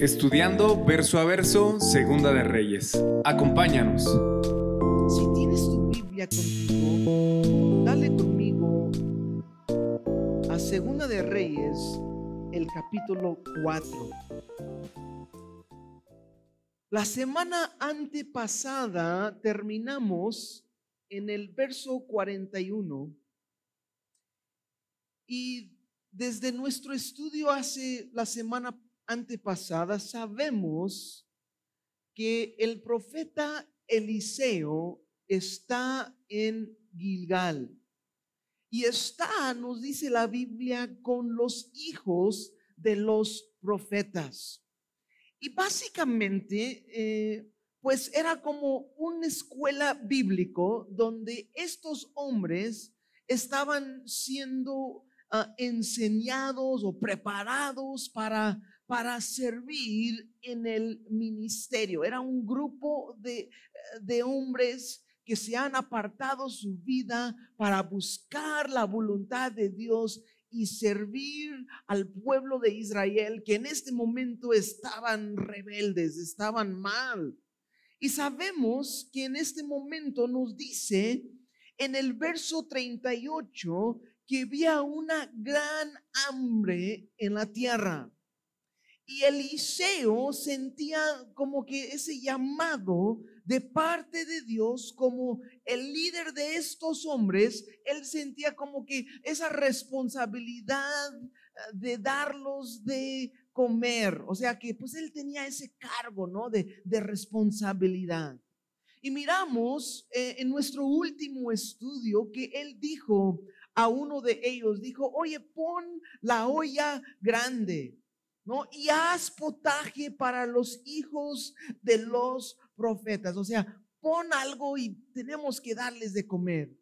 Estudiando verso a verso, Segunda de Reyes. Acompáñanos. Si tienes tu Biblia contigo, dale conmigo a Segunda de Reyes, el capítulo 4. La semana antepasada terminamos en el verso 41 y desde nuestro estudio hace la semana antepasada, sabemos que el profeta Eliseo está en Gilgal. Y está, nos dice la Biblia, con los hijos de los profetas. Y básicamente, eh, pues era como una escuela bíblico donde estos hombres estaban siendo ah, enseñados o preparados para para servir en el ministerio. Era un grupo de, de hombres que se han apartado su vida para buscar la voluntad de Dios y servir al pueblo de Israel que en este momento estaban rebeldes, estaban mal. Y sabemos que en este momento nos dice en el verso 38 que había una gran hambre en la tierra. Y Eliseo sentía como que ese llamado de parte de Dios como el líder de estos hombres, él sentía como que esa responsabilidad eh, de darlos de comer. O sea que pues él tenía ese cargo, ¿no? De, de responsabilidad. Y miramos eh, en nuestro último estudio que él dijo a uno de ellos, dijo, oye, pon la olla grande ¿no? Y haz potaje para los hijos de los profetas. O sea, pon algo y tenemos que darles de comer.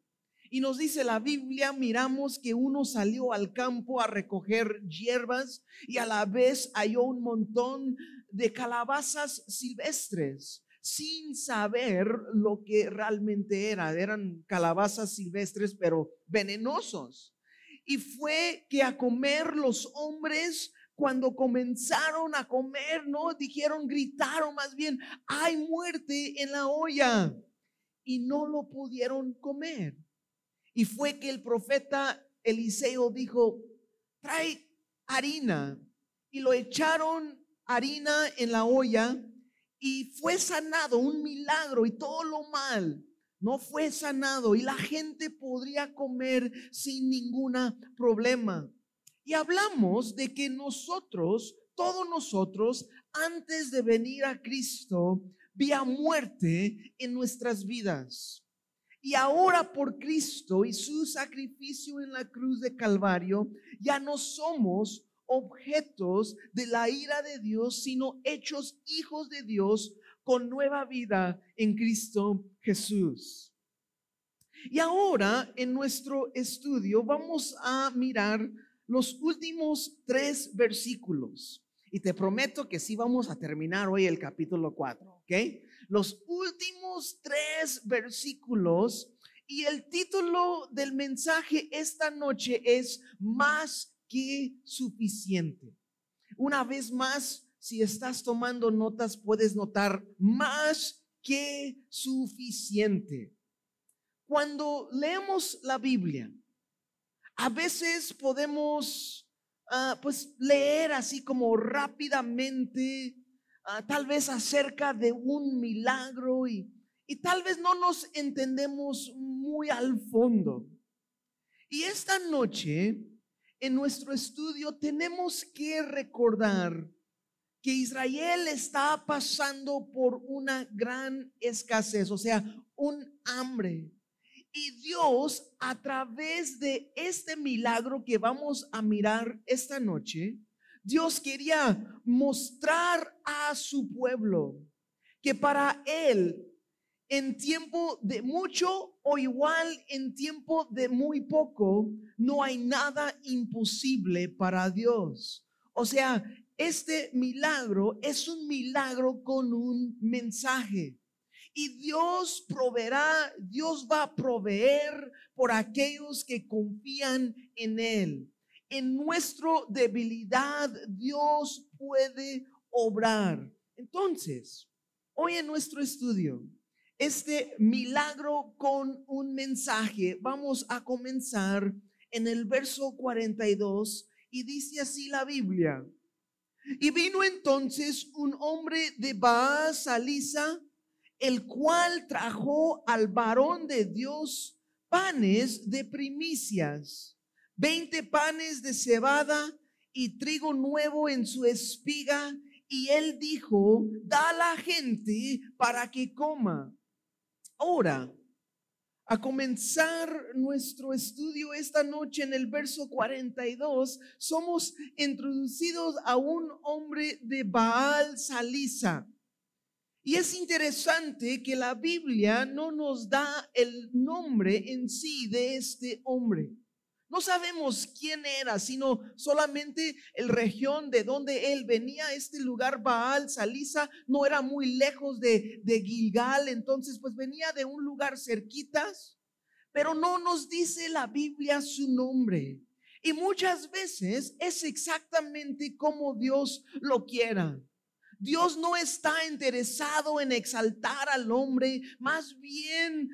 Y nos dice la Biblia, miramos que uno salió al campo a recoger hierbas y a la vez halló un montón de calabazas silvestres sin saber lo que realmente era. Eran calabazas silvestres, pero venenosos. Y fue que a comer los hombres cuando comenzaron a comer, ¿no? Dijeron, gritaron más bien, hay muerte en la olla. Y no lo pudieron comer. Y fue que el profeta Eliseo dijo, trae harina. Y lo echaron harina en la olla y fue sanado, un milagro y todo lo mal. No fue sanado y la gente podría comer sin ningún problema. Y hablamos de que nosotros, todos nosotros, antes de venir a Cristo, vía muerte en nuestras vidas. Y ahora por Cristo y su sacrificio en la cruz de Calvario, ya no somos objetos de la ira de Dios, sino hechos hijos de Dios con nueva vida en Cristo Jesús. Y ahora en nuestro estudio vamos a mirar los últimos tres versículos. Y te prometo que sí vamos a terminar hoy el capítulo 4, ¿ok? Los últimos tres versículos y el título del mensaje esta noche es más que suficiente. Una vez más, si estás tomando notas, puedes notar más que suficiente. Cuando leemos la Biblia, a veces podemos ah, pues leer así como rápidamente, ah, tal vez acerca de un milagro y, y tal vez no nos entendemos muy al fondo. Y esta noche, en nuestro estudio, tenemos que recordar que Israel está pasando por una gran escasez, o sea, un hambre. Y Dios, a través de este milagro que vamos a mirar esta noche, Dios quería mostrar a su pueblo que para Él, en tiempo de mucho o igual en tiempo de muy poco, no hay nada imposible para Dios. O sea, este milagro es un milagro con un mensaje. Y Dios proveerá, Dios va a proveer por aquellos que confían en Él. En nuestra debilidad, Dios puede obrar. Entonces, hoy en nuestro estudio, este milagro con un mensaje, vamos a comenzar en el verso 42 y dice así la Biblia. Y vino entonces un hombre de Baal Salisa, el cual trajo al varón de Dios panes de primicias, veinte panes de cebada y trigo nuevo en su espiga. Y él dijo, da a la gente para que coma. Ahora, a comenzar nuestro estudio esta noche en el verso 42, somos introducidos a un hombre de Baal Salisa. Y es interesante que la Biblia no nos da el nombre en sí de este hombre. No sabemos quién era, sino solamente el región de donde él venía. Este lugar, Baal, Salisa, no era muy lejos de, de Gilgal, entonces pues venía de un lugar cerquitas, pero no nos dice la Biblia su nombre. Y muchas veces es exactamente como Dios lo quiera. Dios no está interesado en exaltar al hombre, más bien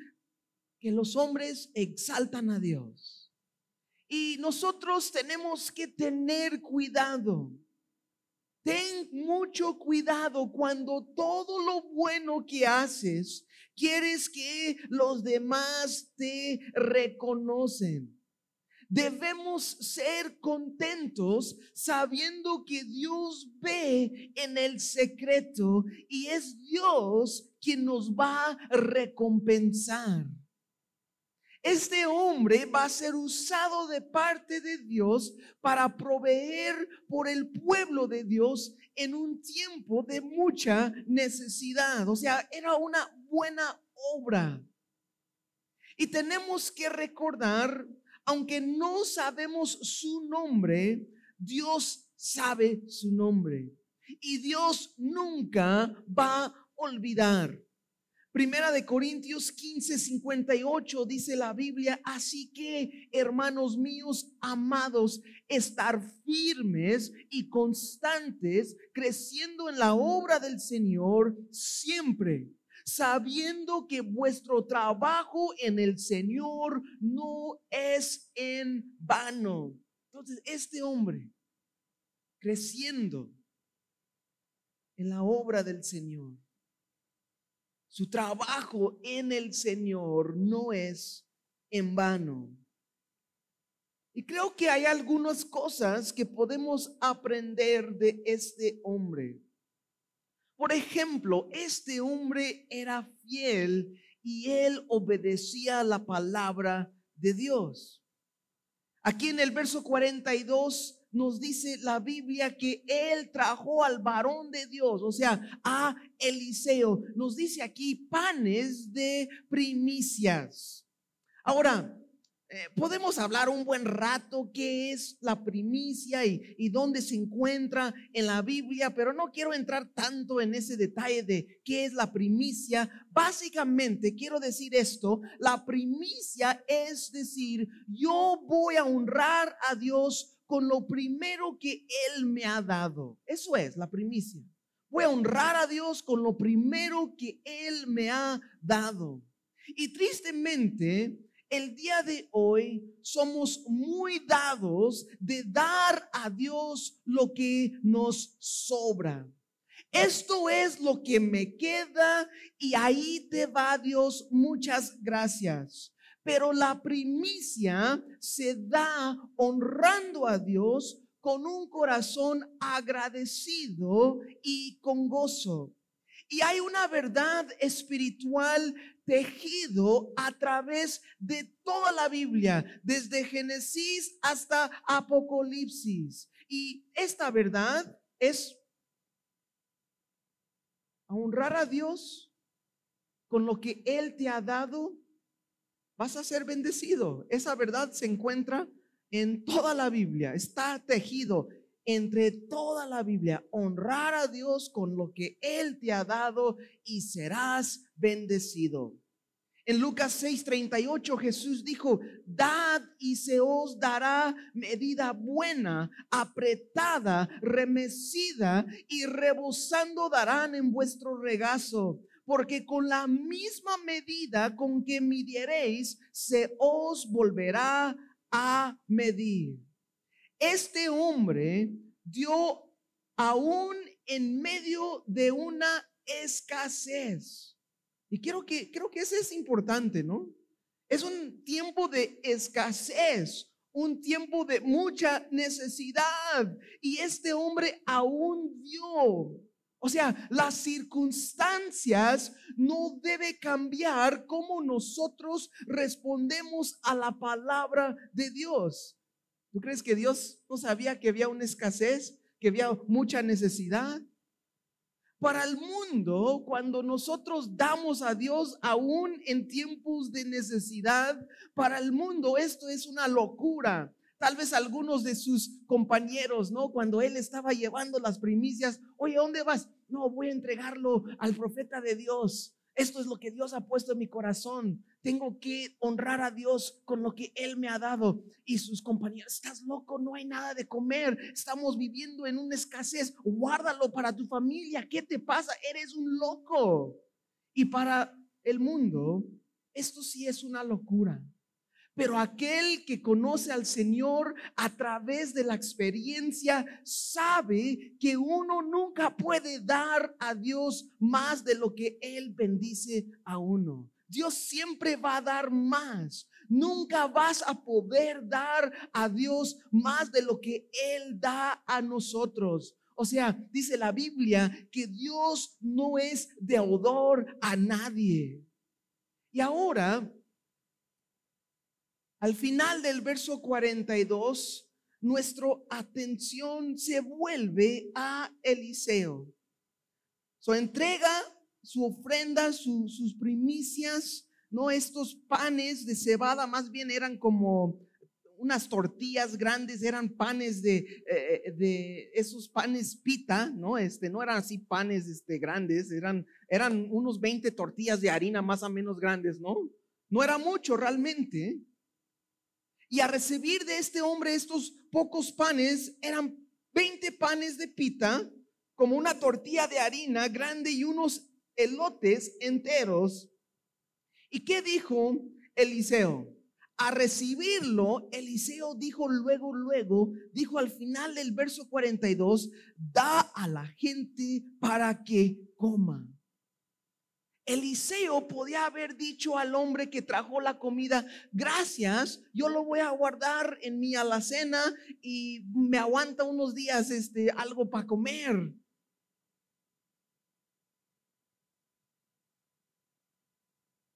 que los hombres exaltan a Dios. Y nosotros tenemos que tener cuidado. Ten mucho cuidado cuando todo lo bueno que haces, quieres que los demás te reconocen. Debemos ser contentos sabiendo que Dios ve en el secreto y es Dios quien nos va a recompensar. Este hombre va a ser usado de parte de Dios para proveer por el pueblo de Dios en un tiempo de mucha necesidad. O sea, era una buena obra. Y tenemos que recordar, aunque no sabemos su nombre, Dios sabe su nombre. Y Dios nunca va a olvidar. Primera de Corintios 15, 58 dice la Biblia, así que hermanos míos amados, estar firmes y constantes, creciendo en la obra del Señor siempre, sabiendo que vuestro trabajo en el Señor no es en vano. Entonces, este hombre creciendo en la obra del Señor su trabajo en el Señor no es en vano. Y creo que hay algunas cosas que podemos aprender de este hombre. Por ejemplo, este hombre era fiel y él obedecía la palabra de Dios. Aquí en el verso 42 nos dice la Biblia que él trajo al varón de Dios, o sea, a Eliseo. Nos dice aquí panes de primicias. Ahora, eh, podemos hablar un buen rato qué es la primicia y, y, dónde se encuentra en la Biblia, pero no quiero entrar tanto en ese detalle de qué es la primicia. Básicamente quiero decir esto, la primicia es decir, yo voy a honrar a Dios con lo primero que Él me ha dado. Eso es la primicia. Voy a honrar a Dios con lo primero que Él me ha dado. Y tristemente, el día de hoy somos muy dados de dar a Dios lo que nos sobra. Esto es lo que me queda y ahí te va Dios. Muchas gracias pero la primicia se da honrando a Dios con un corazón agradecido y con gozo. Y hay una verdad espiritual tejido a través de toda la Biblia, desde Génesis hasta Apocalipsis. Y esta verdad es honrar a Dios con lo que Él te ha dado vas a ser bendecido. Esa verdad se encuentra en toda la Biblia, está tejido entre toda la Biblia. Honrar a Dios con lo que Él te ha dado y serás bendecido. En Lucas 6:38 Jesús dijo, dad y se os dará medida buena, apretada, remecida y rebosando darán en vuestro regazo. Porque con la misma medida con que midiereis, se os volverá a medir. Este hombre dio aún en medio de una escasez y quiero que, creo que eso es importante, ¿no? Es un tiempo de escasez, un tiempo de mucha necesidad. Y este hombre aún vio. O sea, las circunstancias no debe cambiar cómo nosotros respondemos a la palabra de Dios. ¿Tú crees que Dios no sabía que había una escasez, que había mucha necesidad? Para el mundo, cuando nosotros damos a Dios aún en tiempos de necesidad, para el mundo esto es una locura. Tal vez algunos de sus compañeros, ¿no? Cuando él estaba llevando las primicias, oye, ¿dónde vas? No, voy a entregarlo al profeta de Dios. Esto es lo que Dios ha puesto en mi corazón. Tengo que honrar a Dios con lo que Él me ha dado. Y sus compañeros, estás loco, no hay nada de comer. Estamos viviendo en una escasez. Guárdalo para tu familia. ¿Qué te pasa? Eres un loco. Y para el mundo, esto sí es una locura. Pero aquel que conoce al Señor a través de la experiencia sabe que uno nunca puede dar a Dios más de lo que Él bendice a uno. Dios siempre va a dar más. Nunca vas a poder dar a Dios más de lo que Él da a nosotros. O sea, dice la Biblia que Dios no es deudor a nadie. Y ahora al final del verso 42, nuestra atención se vuelve a Eliseo. So, entrega su ofrenda, sus primicias, no estos panes de cebada, más bien eran como unas tortillas grandes, eran panes de, eh, de esos panes pita, ¿no? Este, no eran así panes este, grandes, eran, eran unos 20 tortillas de harina más o menos grandes, ¿no? No era mucho realmente. Y a recibir de este hombre estos pocos panes, eran 20 panes de pita, como una tortilla de harina grande y unos elotes enteros. ¿Y qué dijo Eliseo? A recibirlo, Eliseo dijo luego, luego, dijo al final del verso 42, da a la gente para que coma. Eliseo podía haber dicho al hombre que trajo la comida, gracias, yo lo voy a guardar en mi alacena y me aguanta unos días este, algo para comer.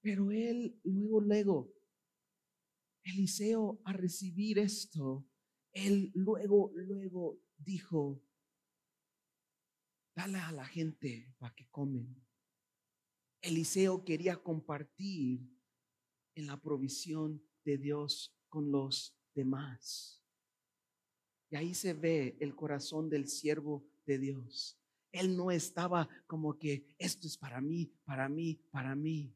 Pero él luego, luego, Eliseo a recibir esto, él luego, luego dijo, dale a la gente para que comen. Eliseo quería compartir en la provisión de Dios con los demás. Y ahí se ve el corazón del siervo de Dios. Él no estaba como que esto es para mí, para mí, para mí,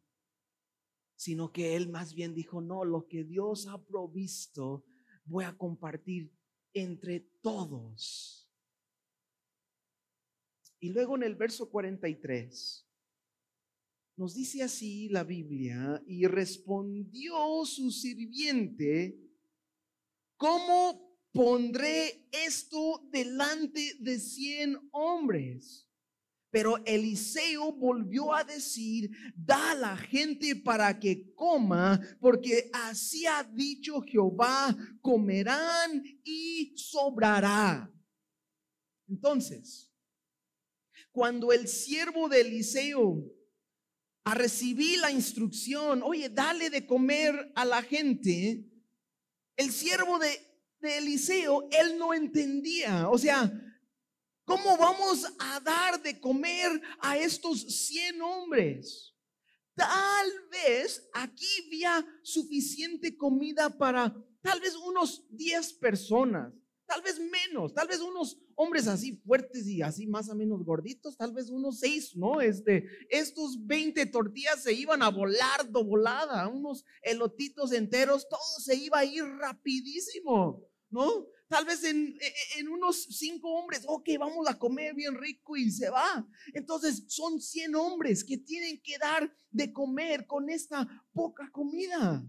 sino que él más bien dijo, no, lo que Dios ha provisto voy a compartir entre todos. Y luego en el verso 43 nos dice así la Biblia, y respondió su sirviente, ¿cómo pondré esto delante de cien hombres? Pero Eliseo volvió a decir, da a la gente para que coma, porque así ha dicho Jehová, comerán y sobrará. Entonces, cuando el siervo de Eliseo a recibir la instrucción, oye, dale de comer a la gente, el siervo de, de Eliseo, él no entendía, o sea, ¿cómo vamos a dar de comer a estos 100 hombres? Tal vez aquí había suficiente comida para tal vez unos 10 personas, tal vez menos, tal vez unos hombres así fuertes y así más o menos gorditos, tal vez unos seis, ¿no? Este, estos 20 tortillas se iban a volar do volada, unos elotitos enteros, todo se iba a ir rapidísimo, ¿no? Tal vez en, en, unos cinco hombres, ok, vamos a comer bien rico y se va. Entonces son 100 hombres que tienen que dar de comer con esta poca comida.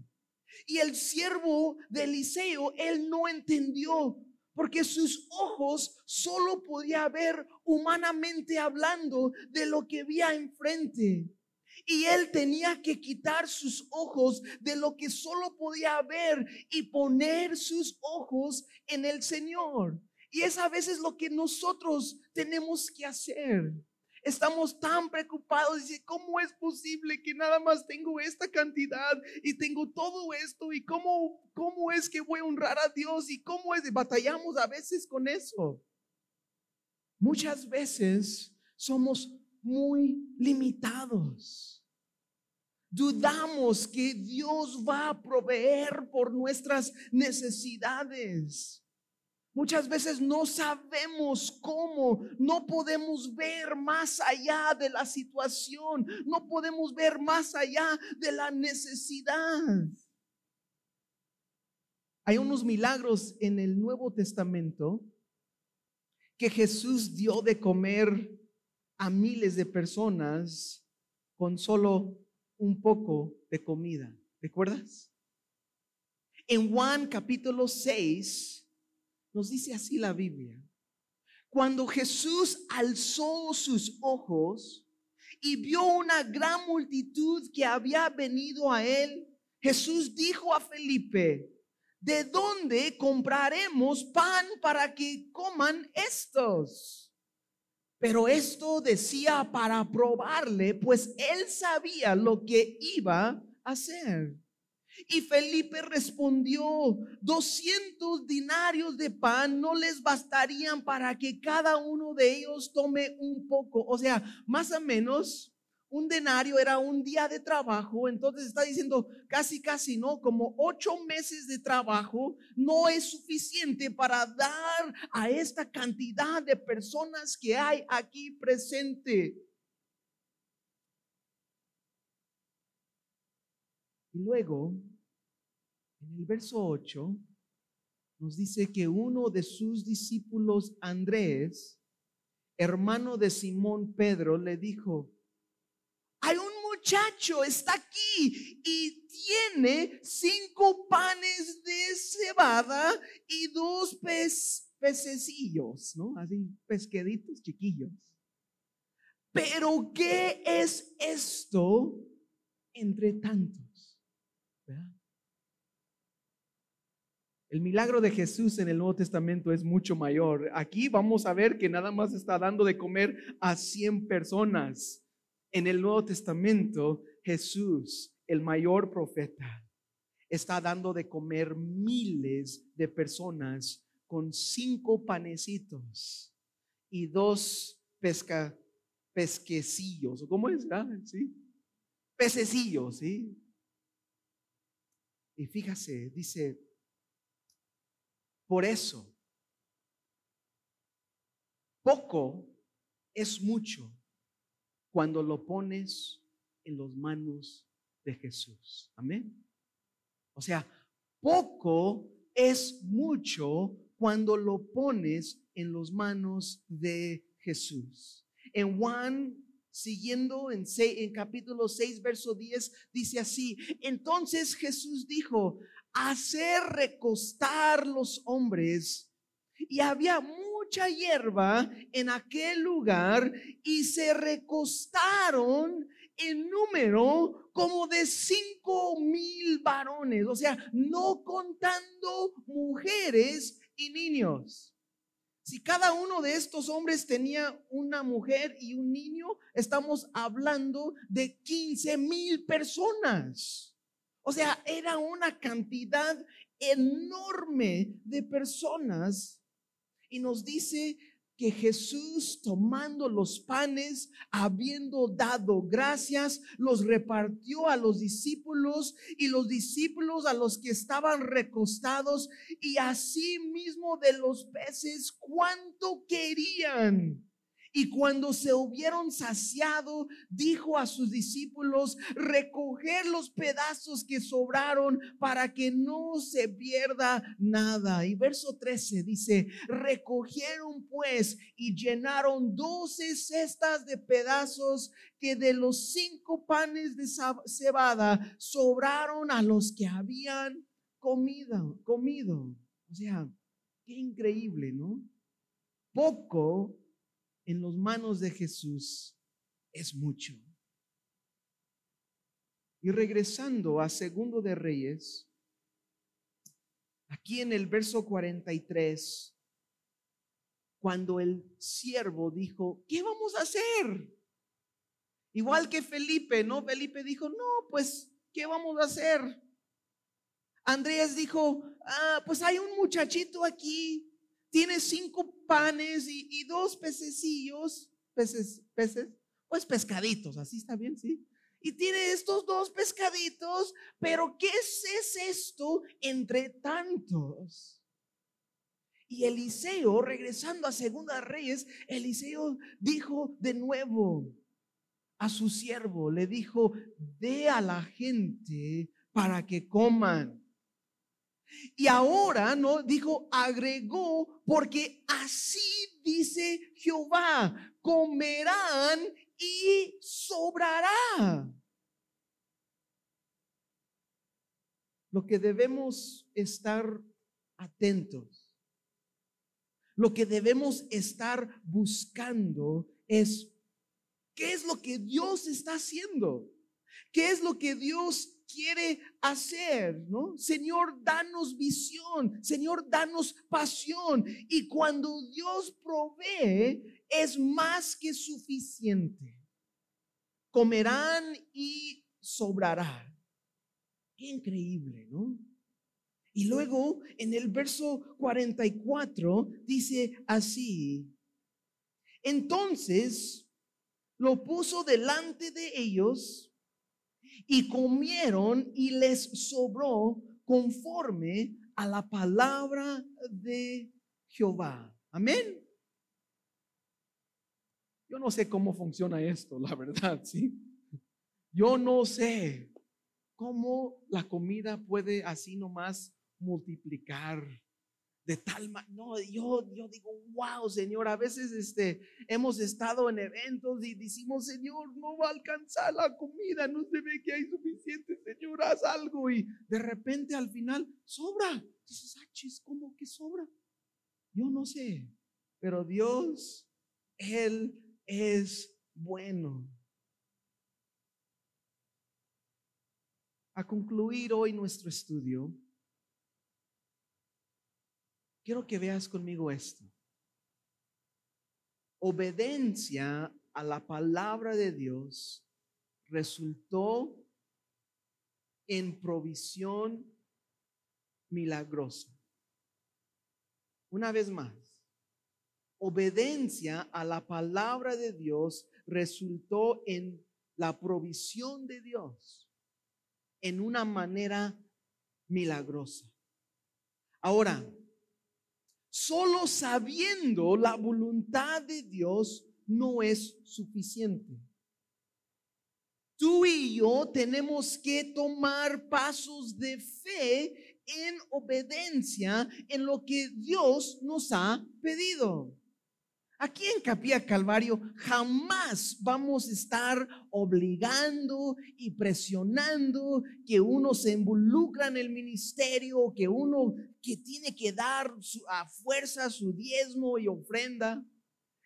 Y el siervo de Eliseo, él no entendió porque sus ojos solo podía ver humanamente hablando de lo que veía enfrente. Y él tenía que quitar sus ojos de lo que solo podía ver y poner sus ojos en el Señor. Y es a veces lo que nosotros tenemos que hacer. Estamos tan preocupados. y ¿cómo es posible que nada más tengo esta cantidad y tengo todo esto? ¿Y cómo, cómo es que voy a honrar a Dios? ¿Y cómo es? Batallamos a veces con eso. Muchas veces somos muy limitados. Dudamos que Dios va a proveer por nuestras necesidades. Muchas veces no sabemos cómo, no podemos ver más allá de la situación, no podemos ver más allá de la necesidad. Hay unos milagros en el Nuevo Testamento que Jesús dio de comer a miles de personas con solo un poco de comida. ¿Recuerdas? En Juan capítulo 6 nos dice así la Biblia. Cuando Jesús alzó sus ojos y vio una gran multitud que había venido a él, Jesús dijo a Felipe, ¿de dónde compraremos pan para que coman estos? Pero esto decía para probarle, pues él sabía lo que iba a hacer. Y Felipe respondió, 200 dinarios de pan no les bastarían para que cada uno de ellos tome un poco. O sea, más o menos un denario era un día de trabajo, entonces está diciendo casi, casi, ¿no? Como ocho meses de trabajo no es suficiente para dar a esta cantidad de personas que hay aquí presente. Y luego, en el verso 8, nos dice que uno de sus discípulos, Andrés, hermano de Simón Pedro, le dijo, hay un muchacho, está aquí y tiene cinco panes de cebada y dos pececillos, ¿no? Así, pesqueditos chiquillos. Pero ¿qué es esto entre tantos? El milagro de Jesús en el Nuevo Testamento es mucho mayor. Aquí vamos a ver que nada más está dando de comer a 100 personas. En el Nuevo Testamento, Jesús, el mayor profeta, está dando de comer miles de personas con cinco panecitos y dos pesca, pesquecillos. ¿Cómo es? Ah, ¿Sí? Pececillos, ¿sí? Y fíjase, dice, por eso, poco es mucho cuando lo pones en las manos de Jesús. Amén. O sea, poco es mucho cuando lo pones en las manos de Jesús. En Juan siguiendo en, en capítulo 6, verso 10, dice así, entonces Jesús dijo, hacer recostar los hombres. Y había mucha hierba en aquel lugar y se recostaron en número como de cinco mil varones, o sea, no contando mujeres y niños. Si cada uno de estos hombres tenía una mujer y un niño, estamos hablando de 15 mil personas. O sea, era una cantidad enorme de personas. Y nos dice que Jesús tomando los panes, habiendo dado gracias, los repartió a los discípulos y los discípulos a los que estaban recostados y así mismo de los peces cuánto querían. Y cuando se hubieron saciado, dijo a sus discípulos, recoger los pedazos que sobraron para que no se pierda nada. Y verso 13 dice, recogieron pues y llenaron doce cestas de pedazos que de los cinco panes de cebada sobraron a los que habían comido, comido. O sea, qué increíble, ¿no? Poco en las manos de Jesús es mucho. Y regresando a Segundo de Reyes, aquí en el verso 43, cuando el siervo dijo, ¿qué vamos a hacer? Igual que Felipe, ¿no? Felipe dijo, no, pues, ¿qué vamos a hacer? Andrés dijo, ah, pues hay un muchachito aquí tiene cinco panes y, dos pececillos, peces, peces, pues pescaditos, así está bien, ¿sí? Y tiene estos dos pescaditos, pero ¿qué es, es esto entre tantos? Y Eliseo, regresando a Segunda Reyes, Eliseo dijo de nuevo a su siervo, le dijo, ve a la gente para que coman. Y ahora, ¿no? Dijo, agregó, porque así dice Jehová, comerán y sobrará. Lo que debemos estar atentos, lo que debemos estar buscando es qué es lo que Dios está haciendo, qué es lo que Dios quiere hacer, ¿no? Señor, danos visión, Señor, danos pasión. Y cuando Dios provee, es más que suficiente. Comerán y sobrará. Qué increíble, ¿no? Y luego en el verso 44 dice así, entonces lo puso delante de ellos y comieron y les sobró conforme a la palabra de Jehová. Amén. Yo no sé cómo funciona esto, la verdad, ¿sí? Yo no sé cómo la comida puede así nomás multiplicar de tal manera, no, yo, yo digo, wow, Señor, a veces este, hemos estado en eventos y decimos, Señor, no va a alcanzar la comida, no se ve que hay suficiente, Señor, haz algo y de repente al final sobra. Dices, ah, ¿cómo que sobra? Yo no sé, pero Dios, Él es bueno. A concluir hoy nuestro estudio, Quiero que veas conmigo esto. Obediencia a la palabra de Dios resultó en provisión milagrosa. Una vez más, obediencia a la palabra de Dios resultó en la provisión de Dios en una manera milagrosa. Ahora, Solo sabiendo la voluntad de Dios no es suficiente. Tú y yo tenemos que tomar pasos de fe en obediencia en lo que Dios nos ha pedido. Aquí en Capilla Calvario jamás vamos a estar obligando y presionando que uno se involucra en el ministerio, que uno que tiene que dar a fuerza su diezmo y ofrenda.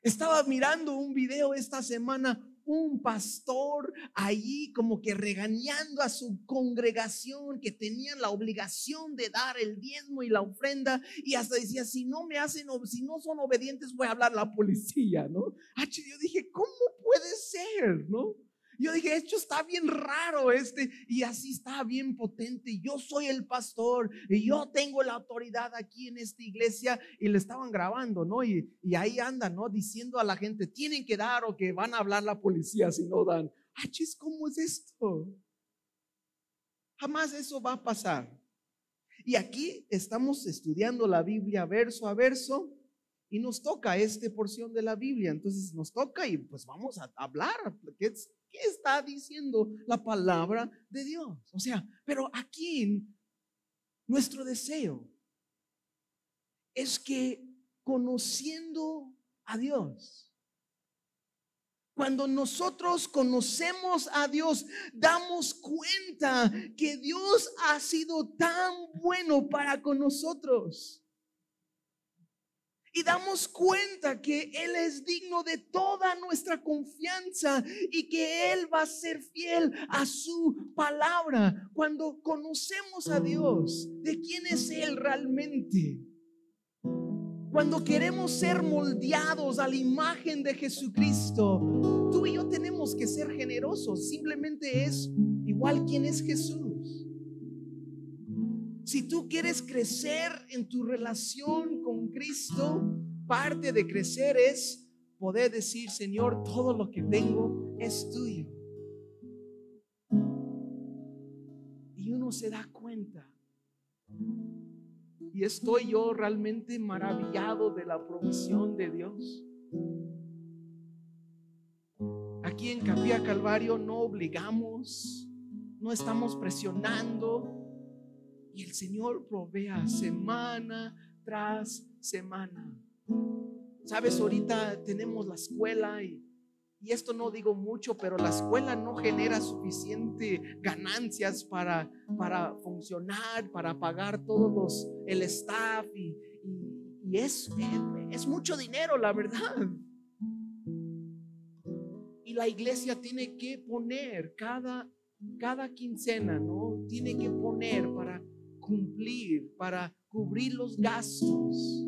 Estaba mirando un video esta semana un pastor allí como que regañando a su congregación que tenían la obligación de dar el diezmo y la ofrenda y hasta decía, si no me hacen, si no son obedientes, voy a hablar a la policía, ¿no? yo dije, ¿cómo puede ser, no? Yo dije, esto está bien raro este, y así está bien potente. Yo soy el pastor y yo tengo la autoridad aquí en esta iglesia y le estaban grabando, ¿no? Y, ahí andan, ¿no? Diciendo a la gente, tienen que dar o que van a hablar la policía si no dan. Ah, chis, ¿cómo es esto? Jamás eso va a pasar. Y aquí estamos estudiando la Biblia verso a verso y nos toca esta porción de la Biblia. Entonces nos toca y pues vamos a hablar. ¿Qué, qué está diciendo la palabra de Dios? O sea, pero aquí nuestro deseo es que conociendo a Dios, cuando nosotros conocemos a Dios, damos cuenta que Dios ha sido tan bueno para con nosotros. Y damos cuenta que Él es digno de toda nuestra confianza y que Él va a ser fiel a su palabra. Cuando conocemos a Dios, de quién es Él realmente. Cuando queremos ser moldeados a la imagen de Jesucristo, tú y yo tenemos que ser generosos. Simplemente es igual quién es Jesús. Si tú quieres crecer en tu relación con Cristo, parte de crecer es poder decir, Señor, todo lo que tengo es tuyo. Y uno se da cuenta y estoy yo realmente maravillado de la provisión de Dios. Aquí en Capilla Calvario no obligamos, no estamos presionando. Y el Señor provea semana tras semana. Sabes, ahorita tenemos la escuela y y esto no digo mucho, pero la escuela no genera suficiente ganancias para, para funcionar, para pagar todos los, el staff y, y, es, es mucho dinero, la verdad. Y la iglesia tiene que poner cada, cada quincena, ¿no? Tiene que poner para cumplir, para cubrir los gastos.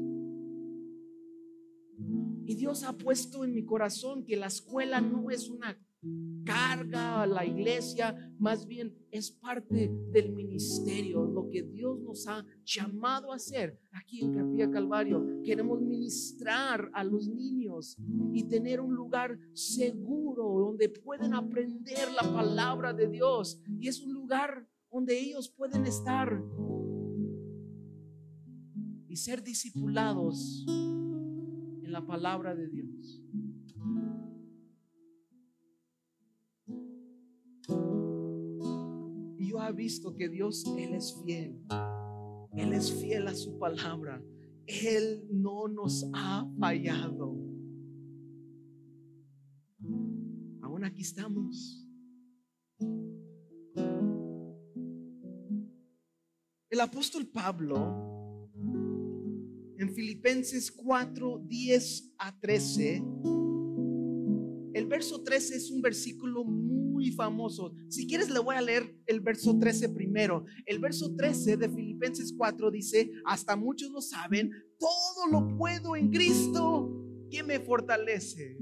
Y Dios ha puesto en mi corazón que la escuela no es una carga a la iglesia, más bien es parte del ministerio, lo que Dios nos ha llamado a hacer aquí en Capilla Calvario. Queremos ministrar a los niños y tener un lugar seguro donde pueden aprender la palabra de Dios. Y es un lugar donde ellos pueden estar y ser discipulados la palabra de Dios. Y yo he visto que Dios, Él es fiel. Él es fiel a su palabra. Él no nos ha fallado. Aún aquí estamos. El apóstol Pablo en Filipenses 4, 10 a 13. El verso 13 es un versículo muy famoso. Si quieres le voy a leer el verso 13 primero. El verso 13 de Filipenses 4 dice, hasta muchos lo saben, todo lo puedo en Cristo que me fortalece.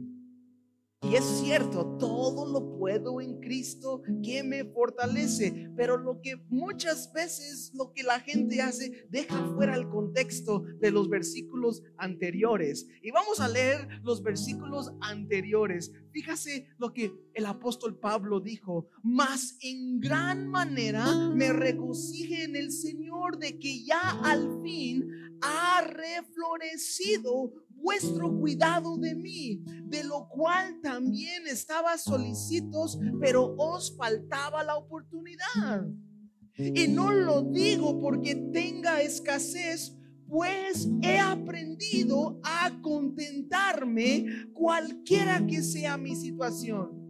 Y es cierto, todo lo puedo en Cristo que me fortalece. Pero lo que muchas veces lo que la gente hace, deja fuera el contexto de los versículos anteriores. Y vamos a leer los versículos anteriores. Fíjase lo que el apóstol Pablo dijo. Mas en gran manera me regocije en el Señor de que ya al fin ha reflorecido vuestro cuidado de mí, de lo cual también estaba solicitos, pero os faltaba la oportunidad. Y no lo digo porque tenga escasez, pues he aprendido a contentarme cualquiera que sea mi situación.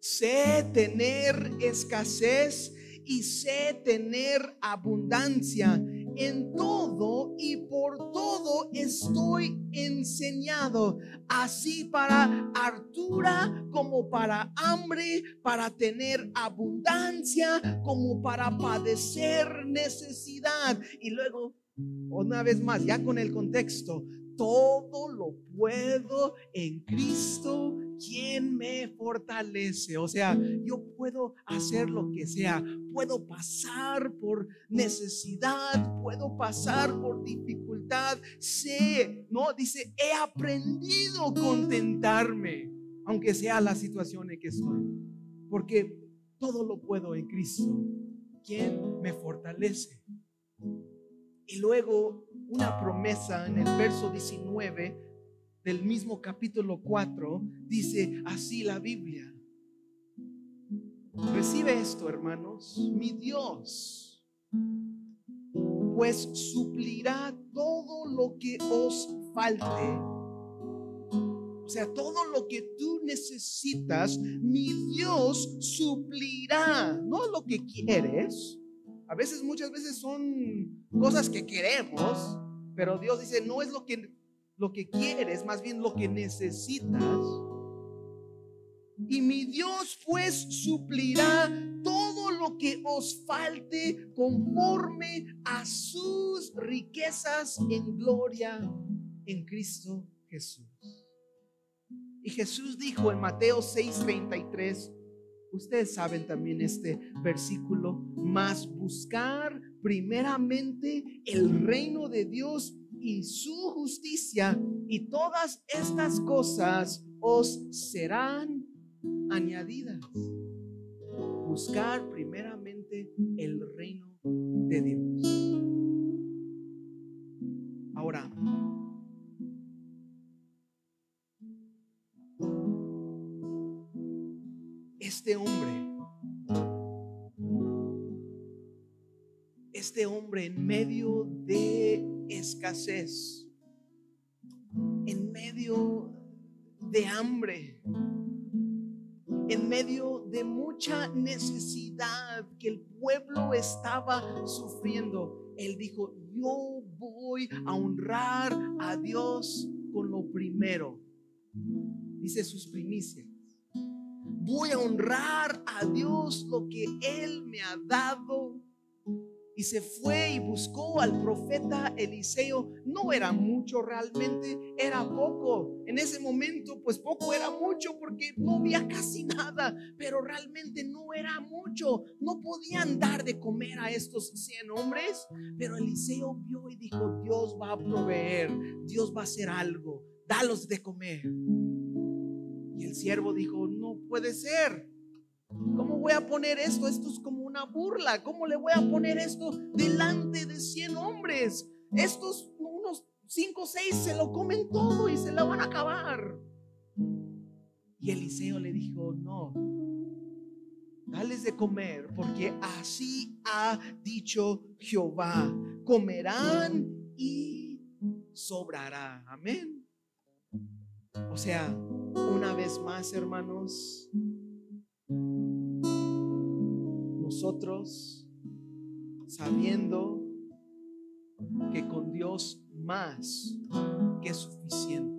Sé tener escasez y sé tener abundancia en todo y por todo estoy enseñado, así para hartura como para hambre, para tener abundancia como para padecer necesidad. Y luego, una vez más, ya con el contexto, todo lo puedo en Cristo ¿quién me fortalece? O sea, yo puedo hacer lo que sea, puedo pasar por necesidad, puedo pasar por dificultad. Sé, no, dice, he aprendido contentarme, aunque sea la situación en que estoy, porque todo lo puedo en Cristo, quien me fortalece. Y luego una promesa en el verso 19 del mismo capítulo 4 dice así la Biblia. Recibe esto, hermanos, mi Dios, pues suplirá todo lo que os falte. O sea, todo lo que tú necesitas, mi Dios suplirá, no lo que quieres, a veces, muchas veces son cosas que queremos, pero Dios dice, no es lo que, lo que quieres, más bien lo que necesitas. Y mi Dios pues suplirá todo lo que os falte conforme a sus riquezas en gloria en Cristo Jesús. Y Jesús dijo en Mateo 6:33, Ustedes saben también este versículo, más buscar primeramente el reino de Dios y su justicia y todas estas cosas os serán añadidas. Buscar primeramente el reino de Dios. Ahora, este hombre, este hombre en medio de escasez, en medio de hambre, en medio de mucha necesidad que el pueblo estaba sufriendo, él dijo, yo voy a honrar a Dios con lo primero. Dice sus primicias voy a honrar a Dios lo que Él me ha dado. Y se fue y buscó al profeta Eliseo. No era mucho realmente, era poco. En ese momento, pues poco era mucho porque no había casi nada, pero realmente no era mucho. No podían dar de comer a estos 100 hombres, pero Eliseo vio y dijo, Dios va a proveer, Dios va a hacer algo, dalos de comer. Y el siervo dijo, no puede ser. ¿Cómo voy a poner esto? Esto es como una burla. ¿Cómo le voy a poner esto delante de 100 hombres? Estos, unos 5 o 6 se lo comen todo y se la van a acabar. Y Eliseo le dijo, no, dales de comer, porque así ha dicho Jehová, comerán y sobrará. Amén. O sea, una vez más, hermanos, sabiendo que con Dios más que suficiente.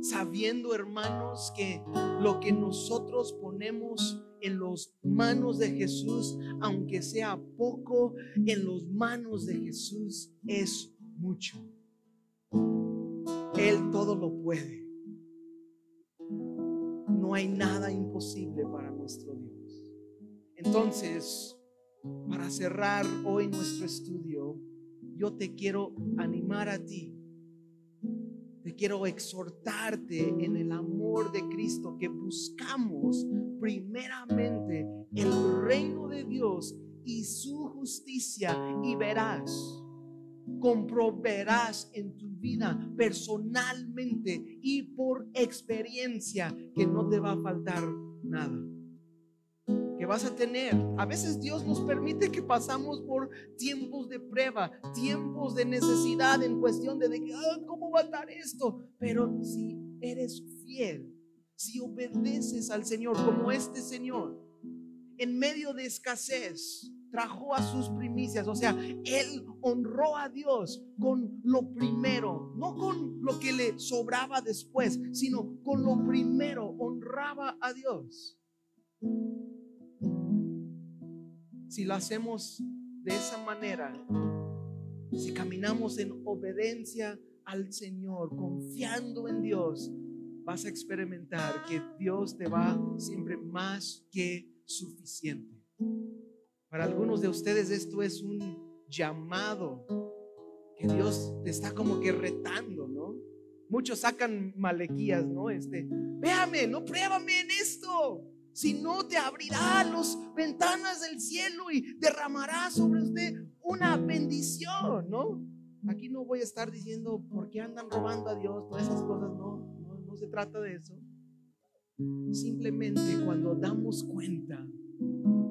Sabiendo, hermanos, que lo que nosotros ponemos en las manos de Jesús, aunque sea poco, en las manos de Jesús es mucho. Él todo lo puede hay nada imposible para nuestro Dios. Entonces, para cerrar hoy nuestro estudio, yo te quiero animar a ti. Te quiero exhortarte en el amor de Cristo que buscamos primeramente el reino de Dios y su justicia y verás comprobarás en tu vida personalmente y por experiencia que no te va a faltar nada. Vas a tener. A veces Dios nos permite que pasamos por tiempos de prueba, tiempos de necesidad en cuestión de, de ah, ¿cómo va a estar esto? Pero si eres fiel, si obedeces al Señor como este Señor, en medio de escasez, trajo a sus primicias, o sea, él honró a Dios con lo primero, no con lo que le sobraba después, sino con lo primero, honraba a Dios. Si lo hacemos de esa manera, si caminamos en obediencia al Señor, confiando en Dios, vas a experimentar que Dios te va siempre más que suficiente. Para algunos de ustedes esto es un llamado que Dios te está como que retando, ¿no? Muchos sacan malequías, ¿no? Este, véame, no pruébame en esto. Si no, te abrirá las ventanas del cielo y derramará sobre usted una bendición, ¿no? Aquí no voy a estar diciendo por qué andan robando a Dios, todas esas cosas, no, no, no se trata de eso. Simplemente cuando damos cuenta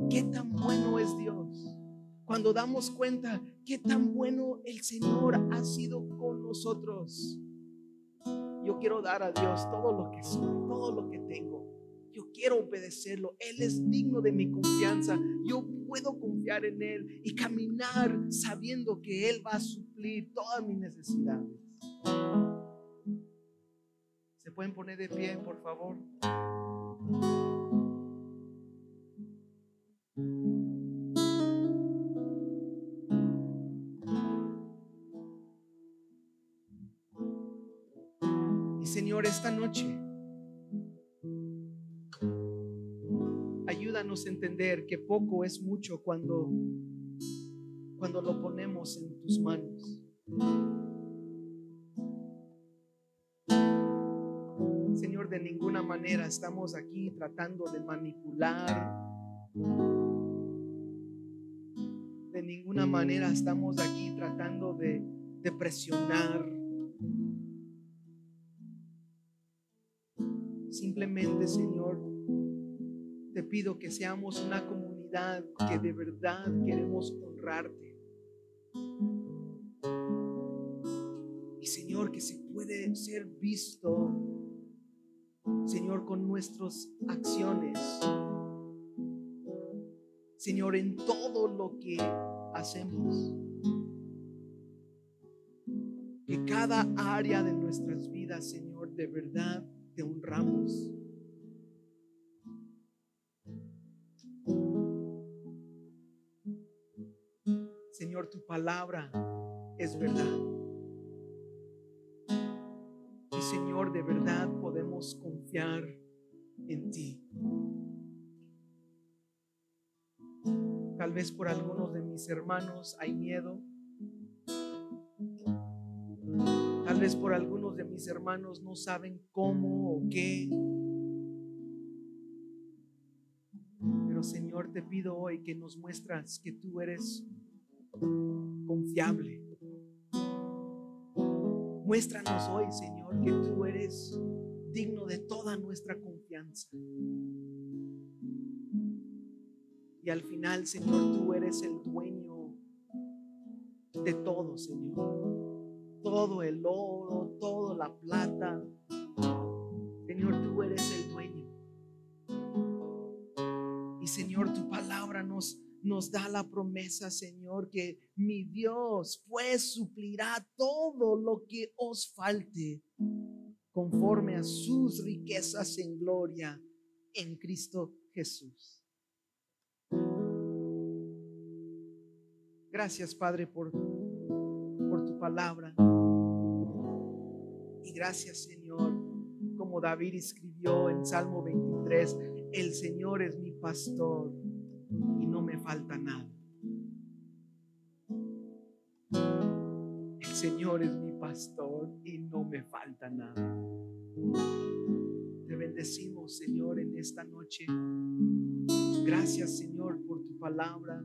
qué tan bueno es Dios, cuando damos cuenta qué tan bueno el Señor ha sido con nosotros. Yo quiero dar a Dios todo lo que soy, todo lo que tengo. Yo quiero obedecerlo. Él es digno de mi confianza. Yo puedo confiar en Él y caminar sabiendo que Él va a suplir todas mis necesidades. ¿Se pueden poner de pie, por favor? Y Señor, esta noche, ayúdanos entender que poco es mucho cuando, cuando lo ponemos en tus manos. Señor, de ninguna manera estamos aquí tratando de manipular. De ninguna manera estamos aquí tratando de, de presionar. Simplemente, Señor, pido que seamos una comunidad que de verdad queremos honrarte. Y Señor, que se puede ser visto, Señor, con nuestras acciones. Señor, en todo lo que hacemos. Que cada área de nuestras vidas, Señor, de verdad te honramos. Señor, tu palabra es verdad. Y Señor, de verdad podemos confiar en ti. Tal vez por algunos de mis hermanos hay miedo. Tal vez por algunos de mis hermanos no saben cómo o qué. Pero Señor, te pido hoy que nos muestras que tú eres confiable. Muéstranos hoy, Señor, que tú eres digno de toda nuestra confianza. Y al final, Señor, tú eres el dueño de todo, Señor. Todo el oro, toda la plata. Señor, tú eres el dueño. Y Señor, tu palabra nos nos da la promesa, Señor, que mi Dios pues suplirá todo lo que os falte conforme a sus riquezas en gloria en Cristo Jesús. Gracias, Padre, por, por tu palabra. Y gracias, Señor, como David escribió en Salmo 23, el Señor es mi pastor falta nada. El Señor es mi pastor y no me falta nada. Te bendecimos, Señor, en esta noche. Gracias, Señor, por tu palabra.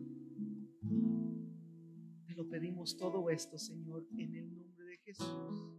Te lo pedimos todo esto, Señor, en el nombre de Jesús.